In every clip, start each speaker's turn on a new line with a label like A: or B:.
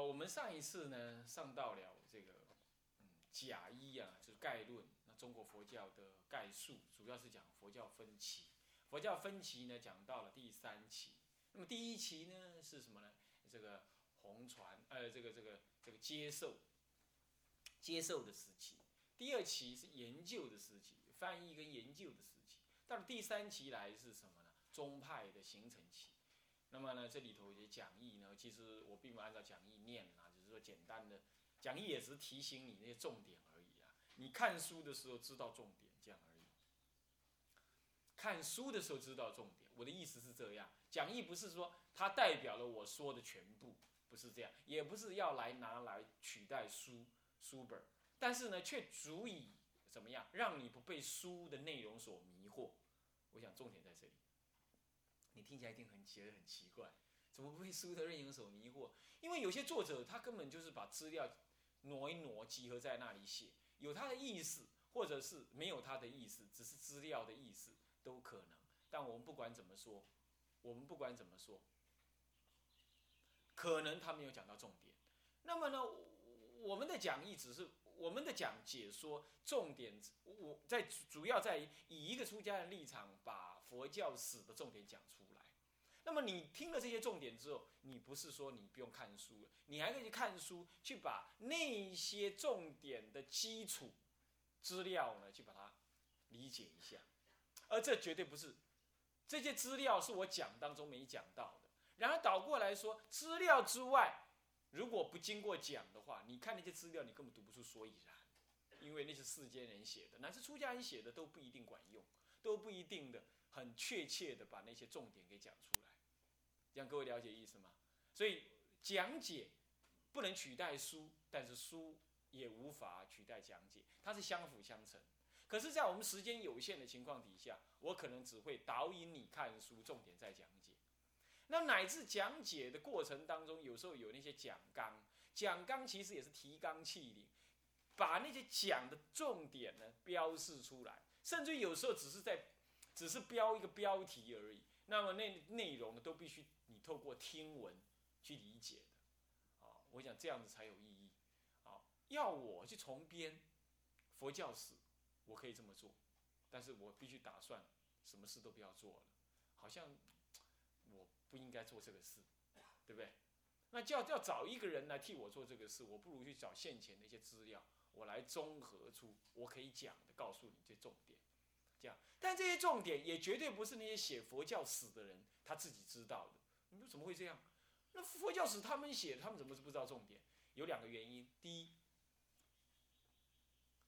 A: 我们上一次呢上到了这个嗯甲一啊，就是概论，那中国佛教的概述，主要是讲佛教分歧。佛教分歧呢讲到了第三期，那么第一期呢是什么呢？这个红传，呃，这个这个这个接受接受的时期。第二期是研究的时期，翻译跟研究的时期。到了第三期来是什么呢？宗派的形成期。那么呢，这里头有些讲义呢，其实我并不按照讲义念啊，只是说简单的讲义也是提醒你那些重点而已啊。你看书的时候知道重点，这样而已。看书的时候知道重点，我的意思是这样。讲义不是说它代表了我说的全部，不是这样，也不是要来拿来取代书书本，但是呢，却足以怎么样，让你不被书的内容所迷惑。我想重点在这里。你听起来一定很觉得很奇怪，怎么不被书的内容所迷惑？因为有些作者他根本就是把资料挪一挪，集合在那里写，有他的意思，或者是没有他的意思，只是资料的意思都可能。但我们不管怎么说，我们不管怎么说，可能他没有讲到重点。那么呢，我们的讲义只是我们的讲解说重点，我在主要在以一个出家人立场把。佛教史的重点讲出来，那么你听了这些重点之后，你不是说你不用看书了，你还可以去看书，去把那些重点的基础资料呢，去把它理解一下。而这绝对不是这些资料是我讲当中没讲到的。然后倒过来说，资料之外，如果不经过讲的话，你看那些资料，你根本读不出所以然，因为那是世间人写的，乃至出家人写的都不一定管用，都不一定的。很确切的把那些重点给讲出来，让各位了解意思吗？所以讲解不能取代书，但是书也无法取代讲解，它是相辅相成。可是，在我们时间有限的情况底下，我可能只会导引你看书，重点在讲解。那乃至讲解的过程当中，有时候有那些讲纲，讲纲其实也是提纲挈领，把那些讲的重点呢标示出来，甚至有时候只是在。只是标一个标题而已，那么那内容都必须你透过听闻去理解的，啊，我想这样子才有意义，啊，要我去重编佛教史，我可以这么做，但是我必须打算什么事都不要做了，好像我不应该做这个事，对不对？那就要要找一个人来替我做这个事，我不如去找现前的一些资料，我来综合出我可以讲的，告诉你这重点。这样，但这些重点也绝对不是那些写佛教史的人他自己知道的。你说怎么会这样？那佛教史他们写，他们怎么是不知道重点？有两个原因。第一，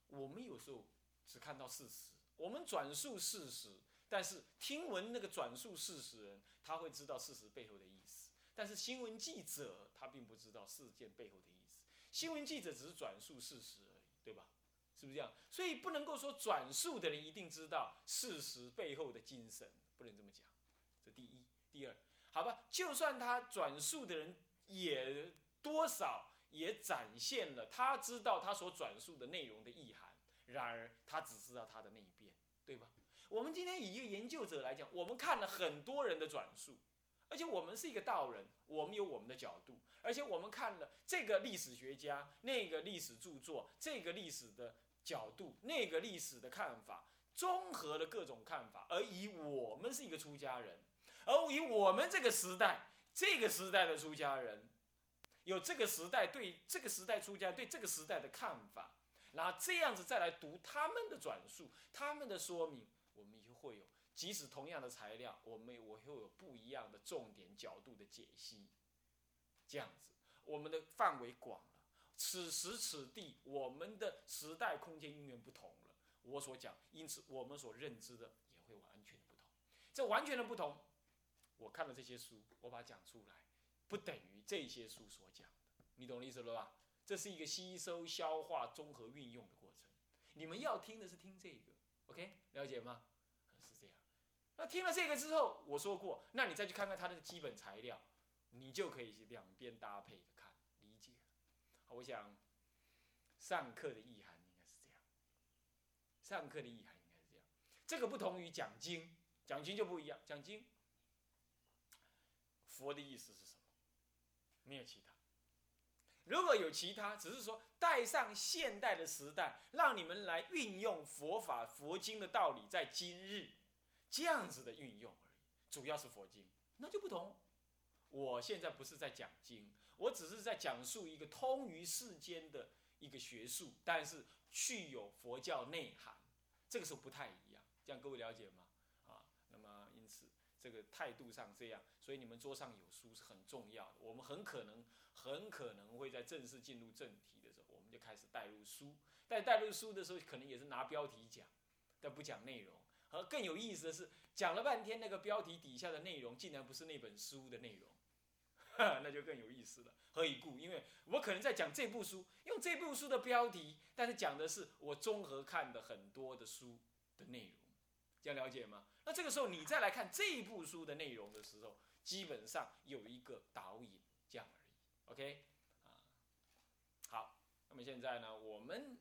A: 我们有时候只看到事实，我们转述事实，但是听闻那个转述事实人，他会知道事实背后的意思。但是新闻记者他并不知道事件背后的意思。新闻记者只是转述事实而已，对吧？是不是这样？所以不能够说转述的人一定知道事实背后的精神，不能这么讲。这第一，第二，好吧，就算他转述的人也多少也展现了他知道他所转述的内容的意涵，然而他只知道他的那一边，对吧？我们今天以一个研究者来讲，我们看了很多人的转述，而且我们是一个道人，我们有我们的角度，而且我们看了这个历史学家、那个历史著作、这个历史的。角度，那个历史的看法，综合了各种看法，而以我们是一个出家人，而以我们这个时代，这个时代的出家人，有这个时代对这个时代出家对这个时代的看法，然后这样子再来读他们的转述，他们的说明，我们就会有，即使同样的材料，我们我会有不一样的重点角度的解析，这样子，我们的范围广。此时此地，我们的时代空间因缘不同了。我所讲，因此我们所认知的也会完全的不同。这完全的不同，我看了这些书，我把它讲出来，不等于这些书所讲的。你懂我意思了吧？这是一个吸收、消化、综合运用的过程。你们要听的是听这个，OK？了解吗？是这样。那听了这个之后，我说过，那你再去看看它的基本材料，你就可以两边搭配。我想，上课的意涵应该是这样。上课的意涵应该是这样。这个不同于讲经，讲经就不一样。讲经，佛的意思是什么？没有其他。如果有其他，只是说带上现代的时代，让你们来运用佛法佛经的道理，在今日这样子的运用而已，主要是佛经，那就不同。我现在不是在讲经，我只是在讲述一个通于世间的一个学术，但是具有佛教内涵，这个时候不太一样，这样各位了解吗？啊，那么因此这个态度上这样，所以你们桌上有书是很重要的，我们很可能。很可能会在正式进入正题的时候，我们就开始带入书。但带入书的时候，可能也是拿标题讲，但不讲内容。而更有意思的是，讲了半天那个标题底下的内容，竟然不是那本书的内容，那就更有意思了。何以故？因为我可能在讲这部书，用这部书的标题，但是讲的是我综合看的很多的书的内容，这样了解吗？那这个时候你再来看这一部书的内容的时候，基本上有一个导引，这样而已。OK，啊，好，那么现在呢，我们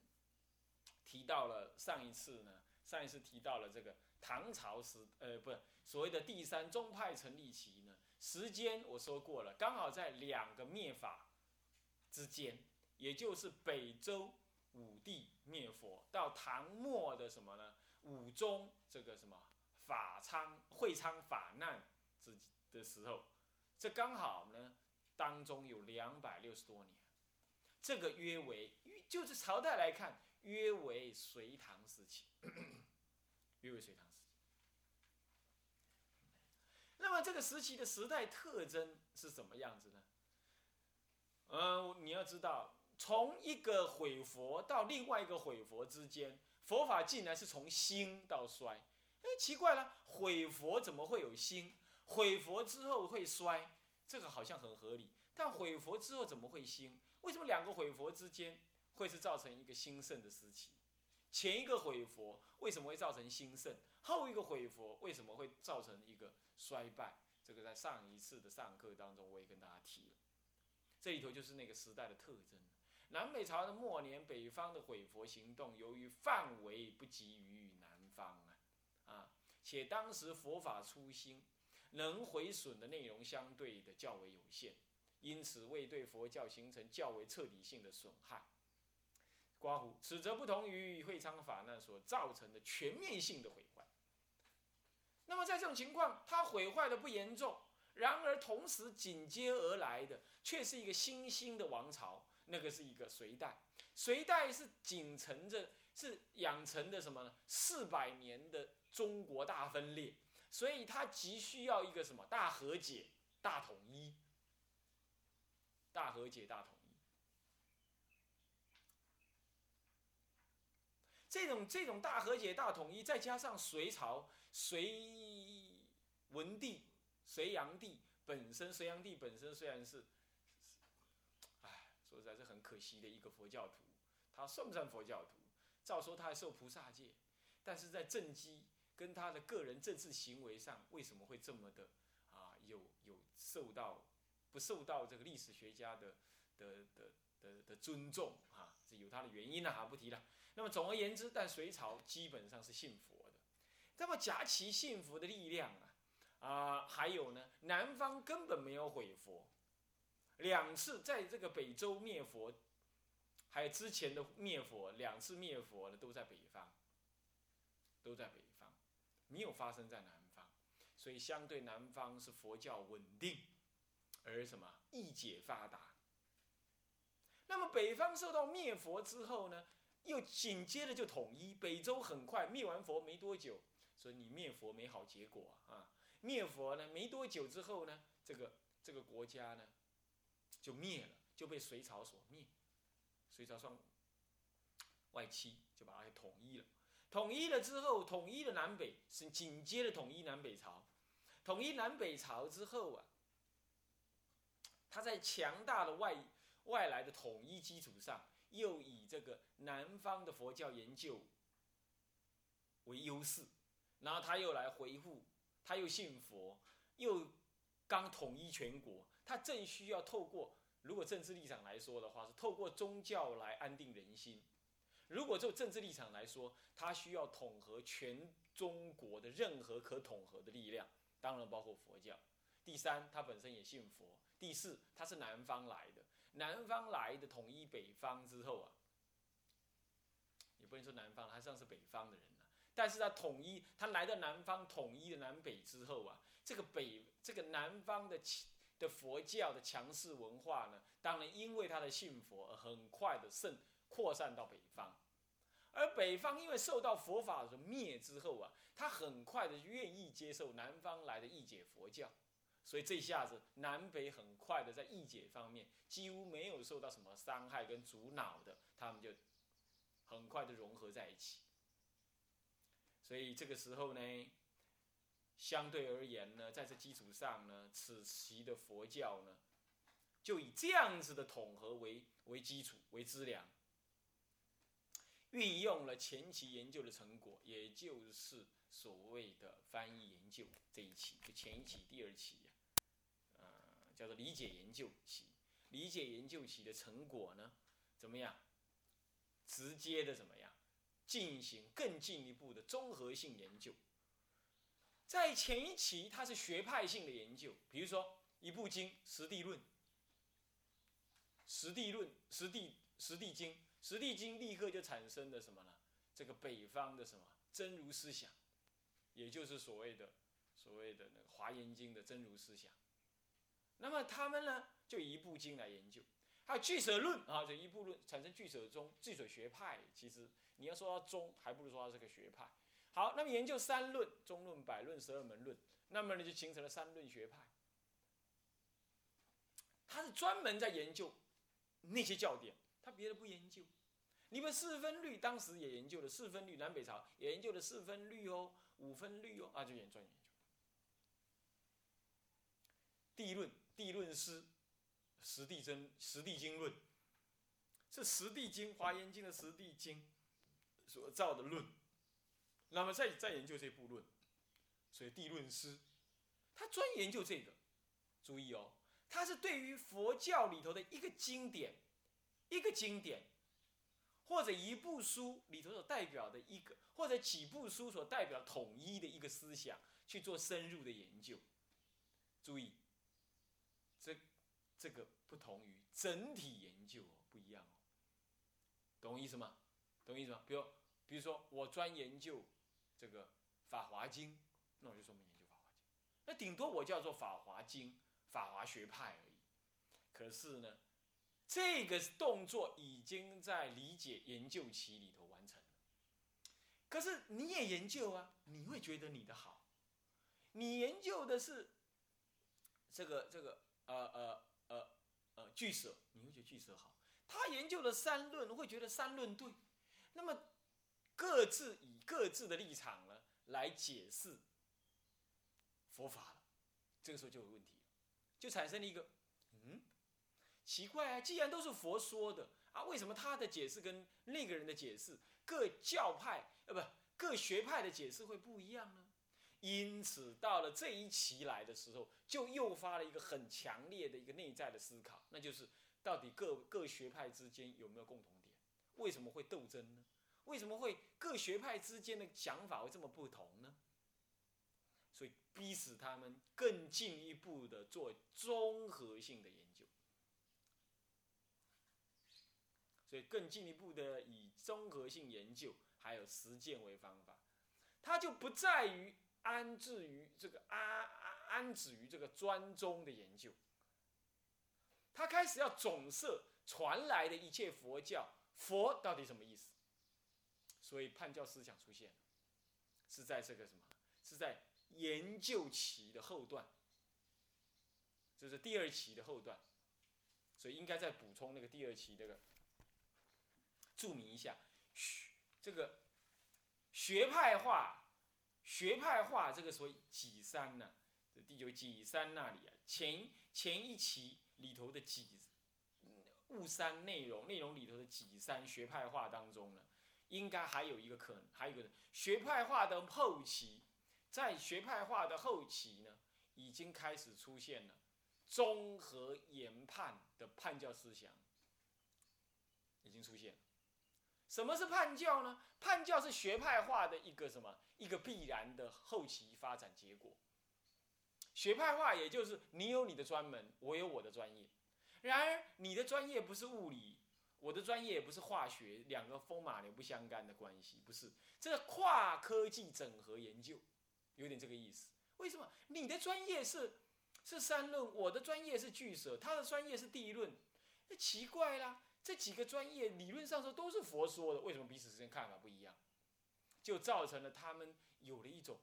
A: 提到了上一次呢，上一次提到了这个唐朝时，呃，不是所谓的第三宗派成立期呢，时间我说过了，刚好在两个灭法之间，也就是北周武帝灭佛到唐末的什么呢？武宗这个什么法昌会昌法难之的时候，这刚好呢。当中有两百六十多年，这个约为，就是朝代来看，约为隋唐时期，约为隋唐。那么这个时期的时代特征是什么样子呢？嗯，你要知道，从一个毁佛到另外一个毁佛之间，佛法竟然是从兴到衰。哎，奇怪了，毁佛怎么会有兴？毁佛之后会衰？这个好像很合理，但毁佛之后怎么会兴？为什么两个毁佛之间会是造成一个兴盛的时期？前一个毁佛为什么会造成兴盛？后一个毁佛为什么会造成一个衰败？这个在上一次的上课当中我也跟大家提了，这里头就是那个时代的特征。南北朝的末年，北方的毁佛行动由于范围不及于南方啊，啊，且当时佛法初兴。能毁损的内容相对的较为有限，因此未对佛教形成较为彻底性的损害。刮胡，此则不同于会昌法难所造成的全面性的毁坏。那么在这种情况，它毁坏的不严重，然而同时紧接而来的却是一个新兴的王朝，那个是一个隋代。隋代是仅承着是养成的什么呢？四百年的中国大分裂。所以他急需要一个什么大和解、大统一、大和解、大统。这种这种大和解、大统一，再加上隋朝隋文帝、隋炀帝本身，隋炀帝本身虽然是，哎，说实在是很可惜的一个佛教徒，他算不算佛教徒？照说他还受菩萨戒，但是在正机。跟他的个人政治行为上为什么会这么的啊？有有受到不受到这个历史学家的的的的的尊重啊？是有他的原因啊，不提了。那么总而言之，但隋朝基本上是信佛的。那么夹其信佛的力量啊啊，还有呢，南方根本没有毁佛，两次在这个北周灭佛，还有之前的灭佛，两次灭佛的都在北方，都在北方。没有发生在南方，所以相对南方是佛教稳定，而什么易解发达。那么北方受到灭佛之后呢，又紧接着就统一。北周很快灭完佛没多久，所以你灭佛没好结果啊。灭佛呢没多久之后呢，这个这个国家呢就灭了，就被隋朝所灭。隋朝算外戚，就把它给统一了。统一了之后，统一了南北，是紧接着统一南北朝。统一南北朝之后啊，他在强大的外外来的统一基础上，又以这个南方的佛教研究为优势，然后他又来回复，他又信佛，又刚统一全国，他正需要透过，如果政治立场来说的话，是透过宗教来安定人心。如果就政治立场来说，他需要统合全中国的任何可统合的力量，当然包括佛教。第三，他本身也信佛。第四，他是南方来的，南方来的统一北方之后啊，也不能说南方，他算是北方的人了。但是他统一，他来到南方统一的南北之后啊，这个北这个南方的的佛教的强势文化呢，当然因为他的信佛而很快的渗扩散到北方。而北方因为受到佛法的灭之后啊，他很快的愿意接受南方来的义解佛教，所以这下子南北很快的在义解方面几乎没有受到什么伤害跟阻挠的，他们就很快的融合在一起。所以这个时候呢，相对而言呢，在这基础上呢，此期的佛教呢，就以这样子的统合为为基础为资粮。运用了前期研究的成果，也就是所谓的翻译研究这一期，就前一期、第二期呀，呃，叫做理解研究期。理解研究期的成果呢，怎么样？直接的怎么样？进行更进一步的综合性研究。在前一期，它是学派性的研究，比如说一部经《实地论》，《实地论》《实地实地经》。《实地经》立刻就产生了什么呢？这个北方的什么真如思想，也就是所谓的所谓的那个《华严经》的真如思想。那么他们呢，就一部经来研究。还有《俱舍论》啊，这一部论产生俱舍宗、俱舍学派。其实你要说它宗，还不如说它是个学派。好，那么研究三论：中论、百论、十二门论。那么呢，就形成了三论学派。他是专门在研究那些教典。他别的不研究，你们四分律当时也研究了四分律，南北朝也研究了四分律哦，五分律哦，啊，就研专研究。地论，地论师，实地真，实地经论，是实地经，华严经的实地经所造的论。那么再再研究这部论，所以地论师，他专研究这个。注意哦，他是对于佛教里头的一个经典。一个经典，或者一部书里头所代表的一个，或者几部书所代表统一的一个思想去做深入的研究。注意，这个不同于整体研究哦，不一样哦。懂我意思吗？懂我意思吗？比如，比如说我专研究这个《法华经》，那我就专门研究《法华经》，那顶多我叫做《法华经》法华学派而已。可是呢？这个动作已经在理解研究期里头完成了。可是你也研究啊，你会觉得你的好。你研究的是这个这个呃呃呃呃句舍，你会觉得句舍好。他研究的三论，会觉得三论对。那么各自以各自的立场呢来解释佛法，这个时候就有问题，就产生了一个嗯。奇怪啊！既然都是佛说的啊，为什么他的解释跟那个人的解释，各教派呃不各学派的解释会不一样呢？因此，到了这一期来的时候，就诱发了一个很强烈的一个内在的思考，那就是到底各各学派之间有没有共同点？为什么会斗争呢？为什么会各学派之间的想法会这么不同呢？所以逼使他们更进一步的做综合性的研究。所以更进一步的以综合性研究还有实践为方法，它就不在于安置于这个安安安止于这个专宗的研究，他开始要总摄传来的一切佛教，佛到底什么意思？所以叛教思想出现，是在这个什么？是在研究期的后段，这是第二期的后段，所以应该再补充那个第二期这个。注明一下，学这个学派化，学派化这个所谓几三呢？这第九几三那里啊，前前一期里头的几物三内容，内容里头的几三学派化当中呢，应该还有一个可能，还有一个学派化的后期，在学派化的后期呢，已经开始出现了综合研判的判教思想，已经出现。什么是叛教呢？叛教是学派化的一个什么？一个必然的后期发展结果。学派化也就是你有你的专门，我有我的专业。然而你的专业不是物理，我的专业也不是化学，两个风马牛不相干的关系，不是这个跨科技整合研究，有点这个意思。为什么你的专业是是三论，我的专业是巨舍，他的专业是地论？那奇怪啦，这几个专业理论上说都是佛说的，为什么彼此之间看法不一样？就造成了他们有了一种，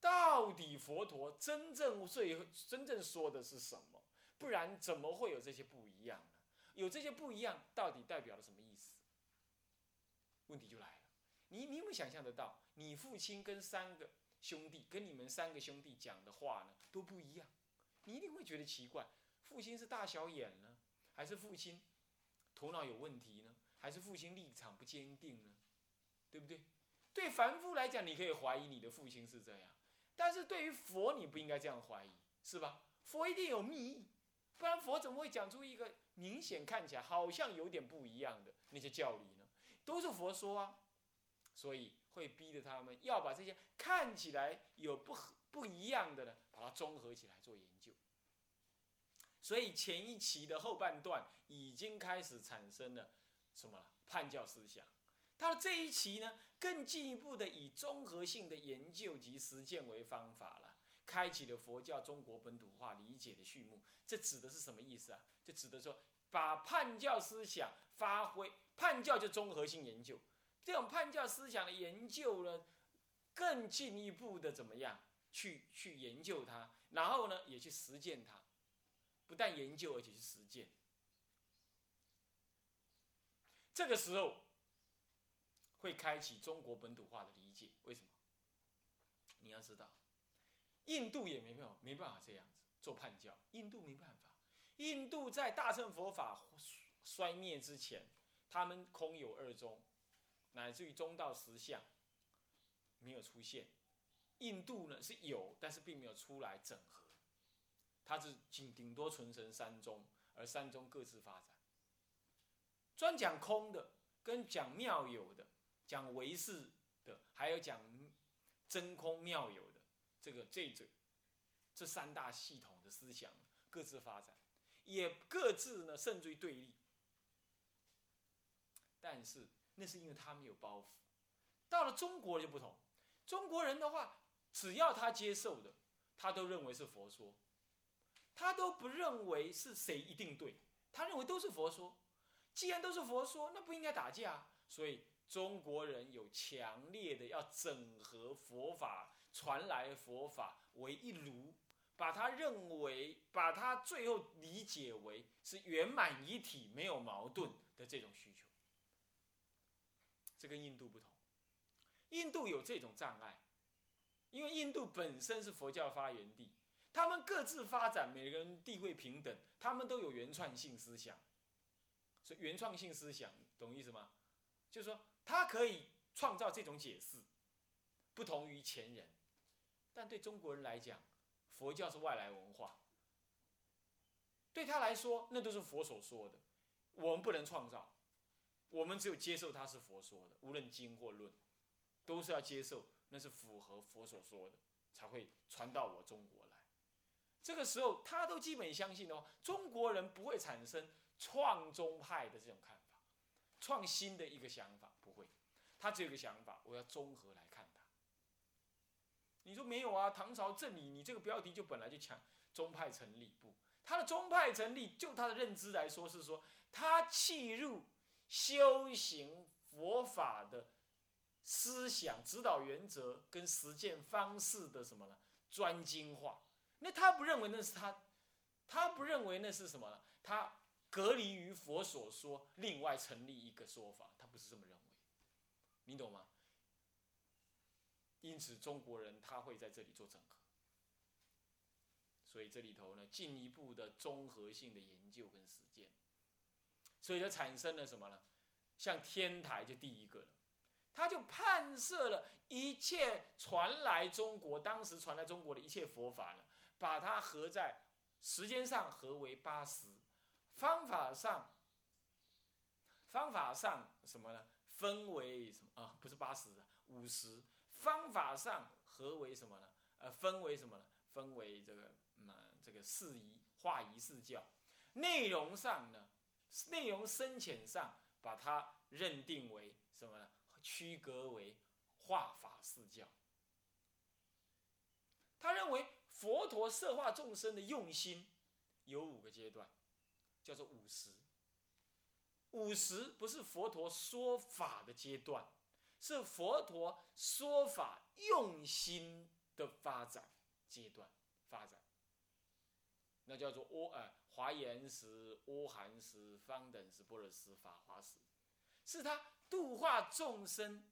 A: 到底佛陀真正最真正说的是什么？不然怎么会有这些不一样呢？有这些不一样，到底代表了什么意思？问题就来了，你你有没有想象得到，你父亲跟三个兄弟，跟你们三个兄弟讲的话呢都不一样，你一定会觉得奇怪，父亲是大小眼呢，还是父亲头脑有问题呢，还是父亲立场不坚定呢？对不对？对凡夫来讲，你可以怀疑你的父亲是这样，但是对于佛，你不应该这样怀疑，是吧？佛一定有秘密，不然佛怎么会讲出一个明显看起来好像有点不一样的那些教理呢？都是佛说啊，所以会逼着他们要把这些看起来有不不一样的呢，把它综合起来做研究。所以前一期的后半段已经开始产生了什么叛教思想。到这一期呢，更进一步的以综合性的研究及实践为方法了，开启了佛教中国本土化理解的序幕。这指的是什么意思啊？就指的说，把叛教思想发挥，叛教就综合性研究，这种叛教思想的研究呢，更进一步的怎么样去去研究它，然后呢也去实践它，不但研究而且去实践。这个时候。会开启中国本土化的理解，为什么？你要知道，印度也没办法，没办法这样子做叛教。印度没办法，印度在大乘佛法衰灭之前，他们空有二宗，乃至于中道实相没有出现。印度呢是有，但是并没有出来整合，它是仅顶多存成三宗，而三宗各自发展，专讲空的跟讲妙有的。讲唯识的，还有讲真空妙有的，这个这这这三大系统的思想各自发展，也各自呢甚至于对立。但是那是因为他们有包袱。到了中国就不同，中国人的话，只要他接受的，他都认为是佛说，他都不认为是谁一定对，他认为都是佛说。既然都是佛说，那不应该打架，所以。中国人有强烈的要整合佛法传来佛法为一炉，把它认为，把它最后理解为是圆满一体、没有矛盾的这种需求。这跟印度不同，印度有这种障碍，因为印度本身是佛教发源地，他们各自发展，每个人地位平等，他们都有原创性思想。所以原创性思想，懂意思吗？就是说。他可以创造这种解释，不同于前人，但对中国人来讲，佛教是外来文化，对他来说，那都是佛所说的，我们不能创造，我们只有接受他是佛说的，无论经或论，都是要接受，那是符合佛所说的，才会传到我中国。这个时候，他都基本相信的话，中国人不会产生创宗派的这种看法，创新的一个想法不会。他只有一个想法，我要综合来看他。你说没有啊？唐朝正理，你这个标题就本来就强宗派成立不？他的宗派成立，就他的认知来说是说，他契入修行佛法的思想指导原则跟实践方式的什么呢？专精化。那他不认为那是他，他不认为那是什么呢？他隔离于佛所说，另外成立一个说法，他不是这么认为。你懂吗？因此，中国人他会在这里做整合，所以这里头呢，进一步的综合性的研究跟实践，所以就产生了什么呢？像天台就第一个了，他就判设了一切传来中国，当时传来中国的一切佛法呢，把它合在时间上合为八十，方法上，方法上什么呢？分为什么啊？不是八十，五十。方法上合为什么呢？呃，分为什么呢？分为这个，嗯，这个四仪化仪四教。内容上呢，内容深浅上，把它认定为什么呢？区隔为化法四教。他认为佛陀摄化众生的用心有五个阶段，叫做五十。五十不是佛陀说法的阶段，是佛陀说法用心的发展阶段发展。那叫做阿呃华严时、阿含时、方等时、波若时、法华时，是他度化众生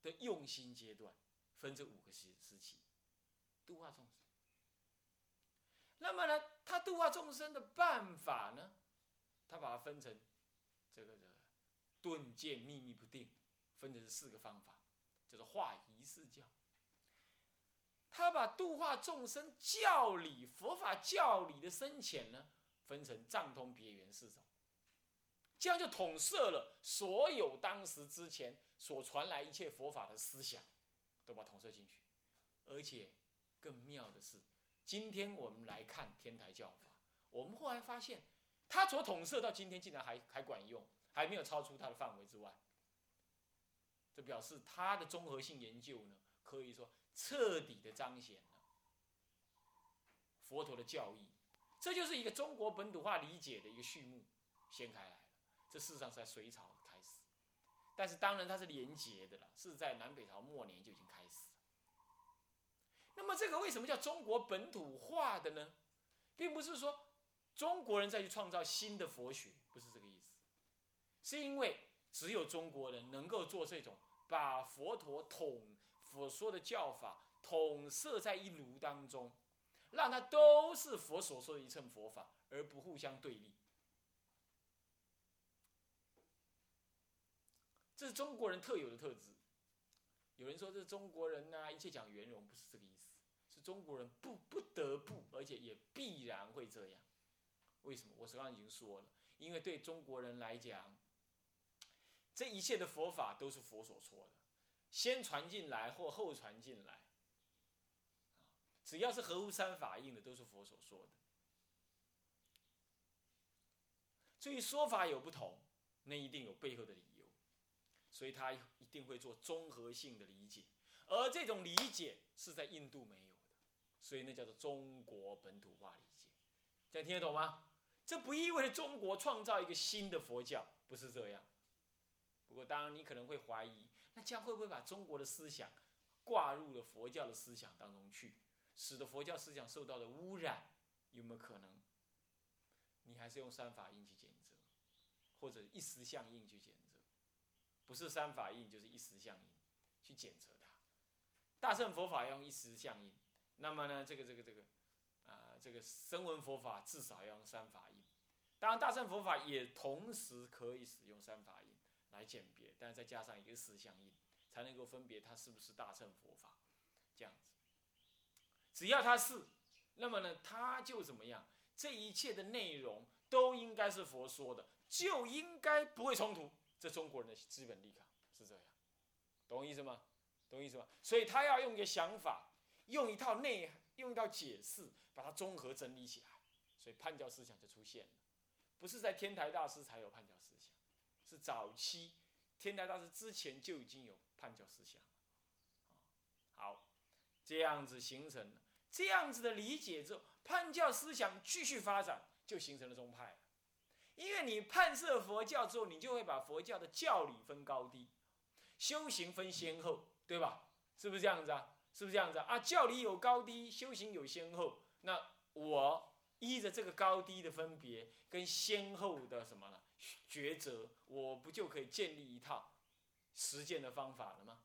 A: 的用心阶段，分这五个时时期，度化众生。那么呢，他度化众生的办法呢，他把它分成这个这个顿渐秘密不定，分成四个方法，叫做化仪式教。他把度化众生教理、佛法教理的深浅呢，分成藏通别圆四种，这样就统摄了所有当时之前所传来一切佛法的思想，都把统摄进去。而且更妙的是，今天我们来看天台教法，我们后来发现，他所统摄到今天竟然还还管用，还没有超出他的范围之外。这表示他的综合性研究呢，可以说。彻底的彰显了佛陀的教义，这就是一个中国本土化理解的一个序幕，掀开来了。这事实上是在隋朝开始，但是当然它是连结的了，是在南北朝末年就已经开始。那么这个为什么叫中国本土化的呢？并不是说中国人再去创造新的佛学，不是这个意思，是因为只有中国人能够做这种把佛陀统。所说的教法统摄在一炉当中，让它都是佛所说的一乘佛法，而不互相对立。这是中国人特有的特质。有人说这是中国人呐，一切讲圆融，不是这个意思，是中国人不不得不，而且也必然会这样。为什么？我刚刚已经说了，因为对中国人来讲，这一切的佛法都是佛所说的。先传进来或后传进来，只要是合乎三法印的，都是佛所说的。至于说法有不同，那一定有背后的理由，所以他一定会做综合性的理解，而这种理解是在印度没有的，所以那叫做中国本土化理解。这样听得懂吗？这不意味着中国创造一个新的佛教，不是这样。不过当然，你可能会怀疑。那这样会不会把中国的思想挂入了佛教的思想当中去，使得佛教思想受到了污染？有没有可能？你还是用三法印去检测，或者一时相印去检测，不是三法印就是一时相印去检测它。大乘佛法要用一时相印，那么呢，这个这个这个啊，这个声闻佛法至少要用三法印。当然，大乘佛法也同时可以使用三法印。来鉴别，但是再加上一个四相印，才能够分别它是不是大乘佛法，这样子。只要它是，那么呢，它就怎么样？这一切的内容都应该是佛说的，就应该不会冲突。这中国人的资本立场是这样，懂我意思吗？懂意思吗？所以他要用一个想法，用一套内，用一套解释，把它综合整理起来。所以叛教思想就出现了，不是在天台大师才有叛教思想。是早期天台大师之前就已经有叛教思想，好，这样子形成了这样子的理解之后，叛教思想继续发展，就形成了宗派。因为你判设佛教之后，你就会把佛教的教理分高低，修行分先后，对吧？是不是这样子啊？是不是这样子啊？啊，教理有高低，修行有先后，那我依着这个高低的分别跟先后的什么呢？抉择，我不就可以建立一套实践的方法了吗？